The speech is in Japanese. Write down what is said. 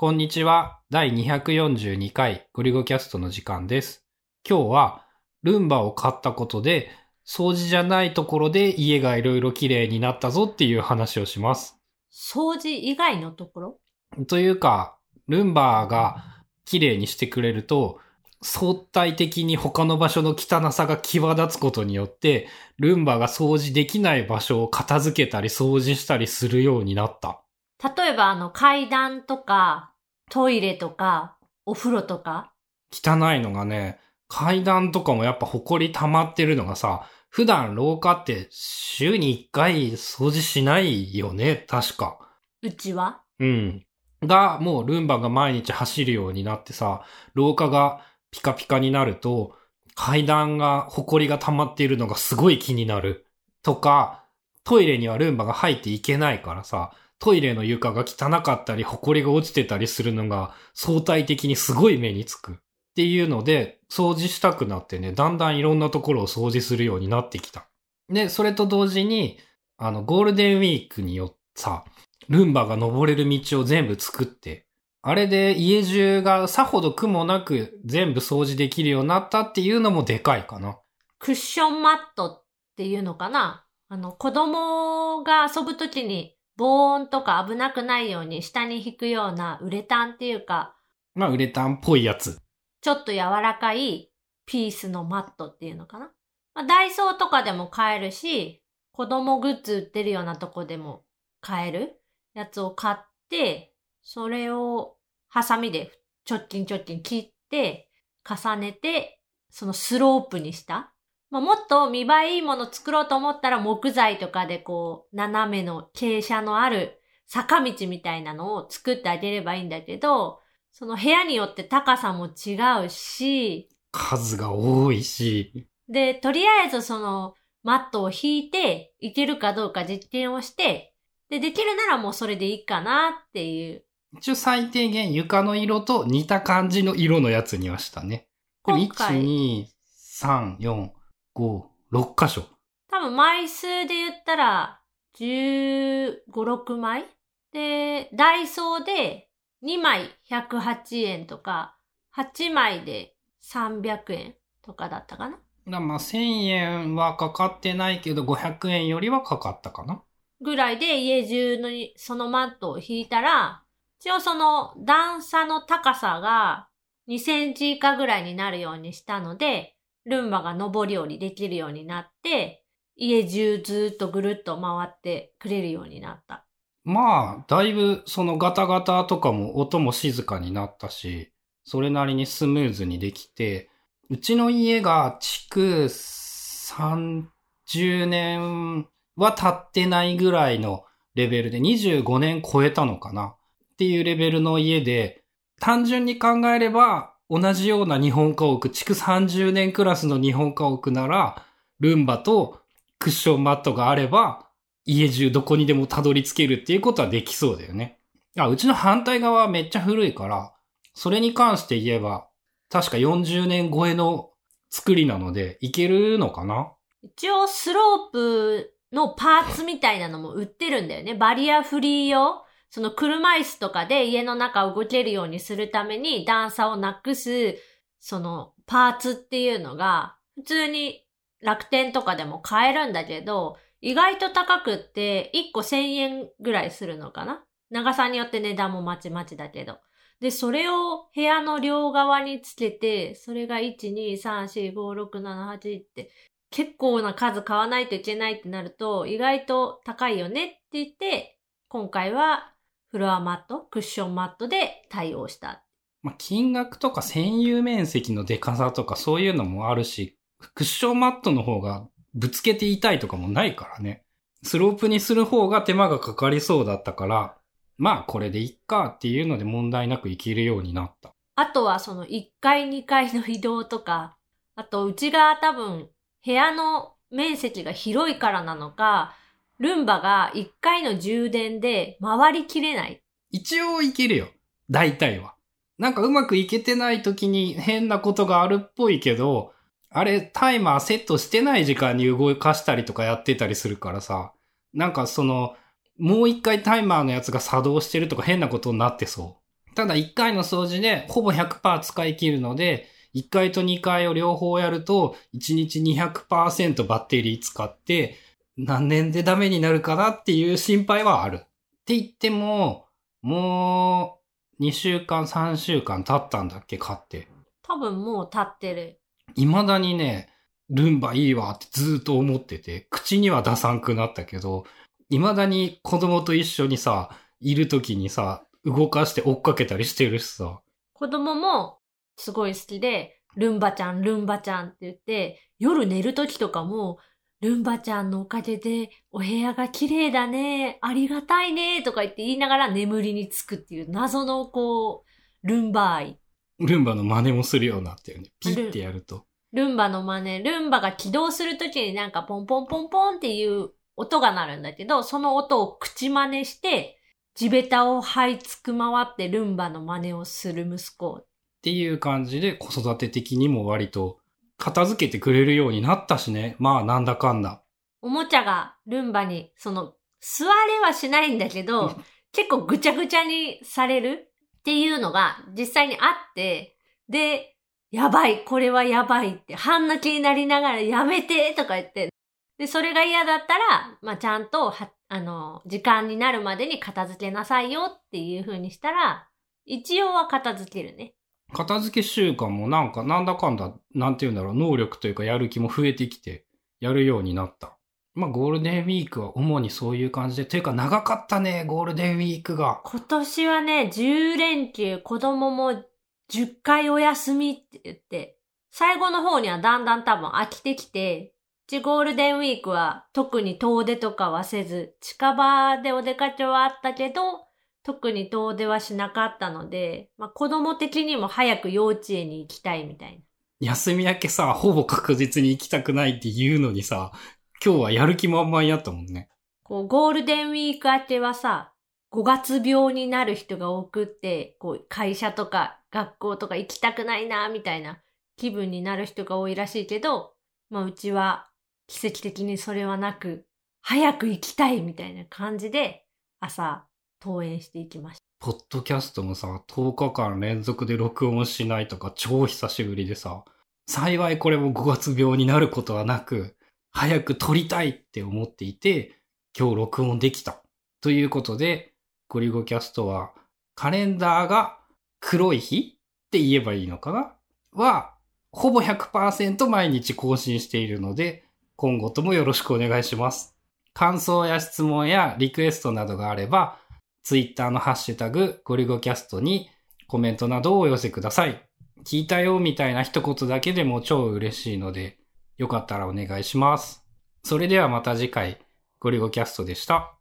こんにちは。第242回ゴリゴキャストの時間です。今日はルンバを買ったことで掃除じゃないところで家がいろいろ綺麗になったぞっていう話をします。掃除以外のところ？というか、ルンバが綺麗にしてくれると相対的に他の場所の汚さが際立つことによって、ルンバが掃除できない場所を片付けたり掃除したりするようになった。例えばあの階段とか、トイレとか、お風呂とか。汚いのがね、階段とかもやっぱ埃溜まってるのがさ、普段廊下って週に1回掃除しないよね、確か。うちは？うん。が、もうルンバが毎日走るようになってさ、廊下がピカピカになると、階段が埃が溜まっているのがすごい気になる。とか、トイレにはルンバが入っていけないからさ、トイレの床が汚かったり、埃が落ちてたりするのが相対的にすごい目につく。っていうので、掃除したくなってね、だんだんいろんなところを掃除するようになってきた。で、それと同時に、あの、ゴールデンウィークによってさ、ルンバが登れる道を全部作って、あれで家中がさほど苦もなく全部掃除できるようになったっていうのもでかいかな。クッションマットっていうのかな？あの子供が遊ぶときに防音とか危なくないように下に引くようなウレタンっていうか、まあ、ウレタンっぽいやつ。ちょっと柔らかいピースのマットっていうのかな、まあ、ダイソーとかでも買えるし、子供グッズ売ってるようなとこでも買えるやつを買って、それをハサミでちょっちんちょっちん切って、重ねて、そのスロープにした。まあ、もっと見栄えいいもの作ろうと思ったら木材とかでこう、斜めの傾斜のある坂道みたいなのを作ってあげればいいんだけど、その部屋によって高さも違うし、数が多いし。で、とりあえずそのマットを引いて、いけるかどうか実験をして、で、できるならもうそれでいいかなっていう。一応最低限床の色と似た感じの色のやつにはしたね。今回1、2、3、4、5、6箇所。多分枚数で言ったら、15、6枚？で、ダイソーで2枚108円とか、8枚で300円とかだったかな？だまあ1000円はかかってないけど500円よりはかかったかな。ぐらいで家中のにそのマットを引いたら、一応その段差の高さが2センチ以下ぐらいになるようにしたので、ルンバが上り下りできるようになって、家中ずっとぐるっと回ってくれるようになった。まあ、だいぶそのガタガタとかも音も静かになったし、それなりにスムーズにできて、うちの家が築30年は経ってないぐらいのレベルで25年超えたのかな？っていうレベルの家で、単純に考えれば同じような日本家屋、築30年クラスの日本家屋なら、ルンバとクッションマットがあれば、家中どこにでもたどり着けるっていうことはできそうだよね。あ、うちの反対側はめっちゃ古いから、それに関して言えば、確か40年超えの作りなので、いけるのかな？一応スロープのパーツみたいなのも売ってるんだよね。バリアフリー用。その車椅子とかで家の中を動けるようにするために段差をなくす、そのパーツっていうのが、普通に楽天とかでも買えるんだけど、意外と高くって1個1000円ぐらいするのかな？長さによって値段もまちまちだけど。で、それを部屋の両側につけて、それが1、2、3、4、5、6、7、8って結構な数買わないといけないってなると、意外と高いよねって言って、今回はフロアマット、クッションマットで対応した。まあ、金額とか占有面積のデカさとかそういうのもあるし、クッションマットの方がぶつけて痛いとかもないからね。スロープにする方が手間がかかりそうだったから、まあこれでいっかっていうので問題なくいけるようになった。あとはその1階2階の移動とか、あとうちが多分部屋の面積が広いからなのか、ルンバが1回の充電で回りきれない。一応いけるよ。大体は。なんかうまくいけてない時に変なことがあるっぽいけど、あれタイマーセットしてない時間に動かしたりとかやってたりするからさ、なんかその、もう一回タイマーのやつが作動してるとか変なことになってそう。ただ1回の掃除でほぼ100%使い切るので、1回と2回を両方やると、1日200%バッテリー使って、何年でダメになるかなっていう心配はある。って言っても、もう、2週間、3週間経ったんだっけ、買って。多分もう経ってる。未だにね、ルンバいいわってずっと思ってて、口には出さんくなったけど、未だに子供と一緒にさ、いる時にさ、動かして追っかけたりしてるしさ。子供もすごい好きで、ルンバちゃん、ルンバちゃんって言って、夜寝る時とかも、ルンバちゃんのおかげでお部屋が綺麗だね、ありがたいね、とか言って言いながら眠りにつくっていう謎のこう、ルンバ愛。ルンバの真似もするようになってるね。ピッてやると。ルンバの真似、ルンバが起動するときになんかポンポンポンポンっていう音が鳴るんだけど、その音を口真似して、地べたを這いつく回ってルンバの真似をする息子。っていう感じで子育て的にも割と片付けてくれるようになったしね。まあなんだかんだ。おもちゃがルンバに、その、座れはしないんだけど、結構ぐちゃぐちゃにされるっていうのが実際にあって、で、やばい、これはやばいって、半泣きになりながらやめてとか言って、で、それが嫌だったら、まあ、ちゃんと、は、あの、時間になるまでに片付けなさいよっていう風にしたら、一応は片付けるね。片付け習慣もなんか、なんだかんだ、なんて言うんだろう、能力というかやる気も増えてきて、やるようになった。まあ、ゴールデンウィークは主にそういう感じで、というか長かったね、ゴールデンウィークが。今年はね、10連休、子供も10回お休みって言って、最後の方にはだんだん多分飽きてきて、ちゴールデンウィークは特に遠出とかはせず、近場でお出かけはあったけど、特に遠出はしなかったので、まあ子供的にも早く幼稚園に行きたいみたいな。休み明けさ、ほぼ確実に行きたくないって言うのにさ、今日はやる気満々やったもんね。こう、ゴールデンウィーク明けはさ、5月病になる人が多くって、こう、会社とか学校とか行きたくないな、みたいな気分になる人が多いらしいけど、まあ、うちは奇跡的にそれはなく、早く行きたいみたいな感じで、朝、登園していきました。ポッドキャストもさ、10日間連続で録音しないとか超久しぶりでさ、幸いこれも5月病になることはなく、早く撮りたいって思っていて、今日録音できた。ということで、ゴリゴキャストは、カレンダーが黒い日って言えばいいのかな？は、ほぼ100%毎日更新しているので、今後ともよろしくお願いします。感想や質問やリクエストなどがあれば、ツイッターのハッシュタグゴリゴキャストにコメントなどをお寄せください。聞いたよみたいな一言だけでも超嬉しいので、よかったらお願いします。それではまた次回、ゴリゴキャストでした。